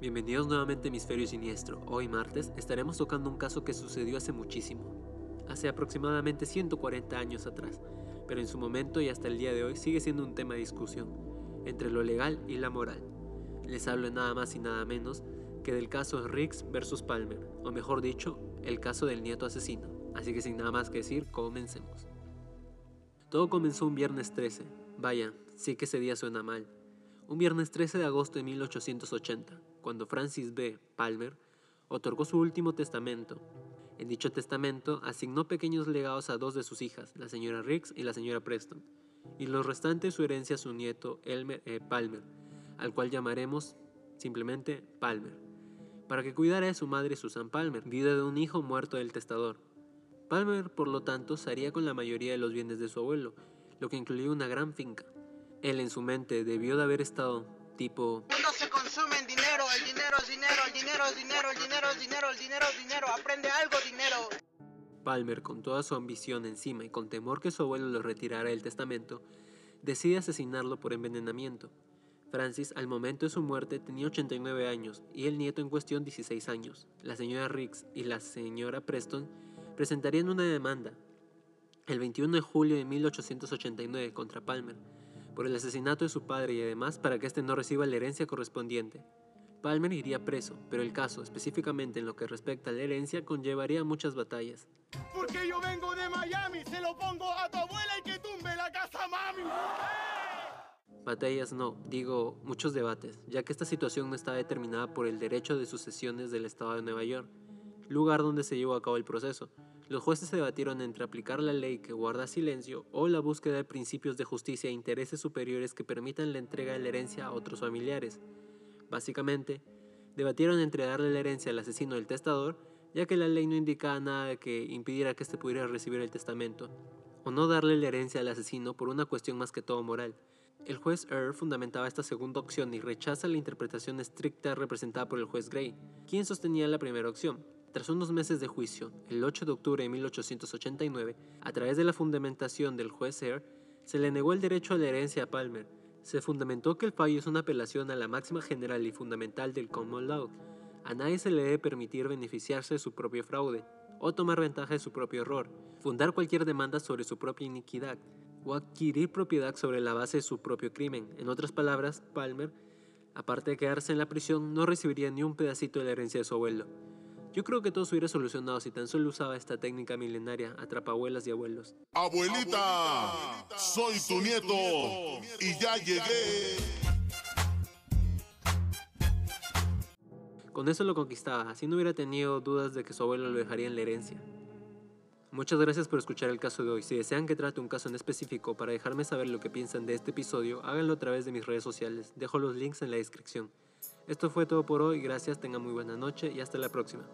Bienvenidos nuevamente a Hemisferio Siniestro. Hoy martes estaremos tocando un caso que sucedió hace muchísimo, hace aproximadamente 140 años atrás, pero en su momento y hasta el día de hoy sigue siendo un tema de discusión entre lo legal y la moral. Les hablo nada más y nada menos que del caso Riggs versus Palmer, o mejor dicho, el caso del nieto asesino. Así que sin nada más que decir, comencemos. Todo comenzó un viernes 13. Vaya, sí que ese día suena mal. Un viernes 13 de agosto de 1880, cuando Francis B. Palmer otorgó su último testamento. En dicho testamento asignó pequeños legados a dos de sus hijas, la señora Riggs y la señora Preston, y los restantes su herencia a su nieto Elmer E. Palmer, al cual llamaremos simplemente Palmer, para que cuidara de su madre Susan Palmer, viuda de un hijo muerto del testador. Palmer, por lo tanto, se haría con la mayoría de los bienes de su abuelo, lo que incluía una gran finca. Él en su mente debió de haber estado tipo... No se consume en dinero, el dinero es dinero, el dinero es dinero, el dinero es dinero, el dinero es dinero, aprende algo dinero. Palmer, con toda su ambición encima y con temor que su abuelo lo retirara del testamento, decide asesinarlo por envenenamiento. Francis, al momento de su muerte, tenía 89 años y el nieto en cuestión 16 años. La señora Riggs y la señora Preston presentarían una demanda el 21 de julio de 1889 contra Palmer por el asesinato de su padre y además para que éste no reciba la herencia correspondiente. Palmer iría preso, pero el caso, específicamente en lo que respecta a la herencia, conllevaría muchas batallas. Porque yo vengo de Miami, se lo pongo a tu abuela y que tumbe la casa, mami. Batallas no, digo muchos debates, ya que esta situación no está determinada por el derecho de sucesiones del Estado de Nueva York, lugar donde se llevó a cabo el proceso. Los jueces se debatieron entre aplicar la ley que guarda silencio o la búsqueda de principios de justicia e intereses superiores que permitan la entrega de la herencia a otros familiares. Básicamente, debatieron entre darle la herencia al asesino del testador, ya que la ley no indicaba nada que impidiera que éste pudiera recibir el testamento, o no darle la herencia al asesino por una cuestión más que todo moral. El juez Earl fundamentaba esta segunda opción y rechaza la interpretación estricta representada por el juez Gray, quien sostenía la primera opción. Tras unos meses de juicio, el 8 de octubre de 1889, a través de la fundamentación del juez Earl, se le negó el derecho a la herencia a Palmer. Se fundamentó que el fallo es una apelación a la máxima general y fundamental del common law. A nadie se le debe permitir beneficiarse de su propio fraude o tomar ventaja de su propio error, fundar cualquier demanda sobre su propia iniquidad, o adquirir propiedad sobre la base de su propio crimen. En otras palabras, Palmer, aparte de quedarse en la prisión, no recibiría ni un pedacito de la herencia de su abuelo. Yo creo que todo se hubiera solucionado si tan solo usaba esta técnica milenaria abuelas y abuelos. Abuelita, soy tu nieto y ya llegué. Con eso lo conquistaba, así no hubiera tenido dudas de que su abuelo lo dejaría en la herencia. Muchas gracias por escuchar el caso de hoy. Si desean que trate un caso en específico para dejarme saber lo que piensan de este episodio, háganlo a través de mis redes sociales. Dejo los links en la descripción. Esto fue todo por hoy, gracias, tengan muy buena noche y hasta la próxima.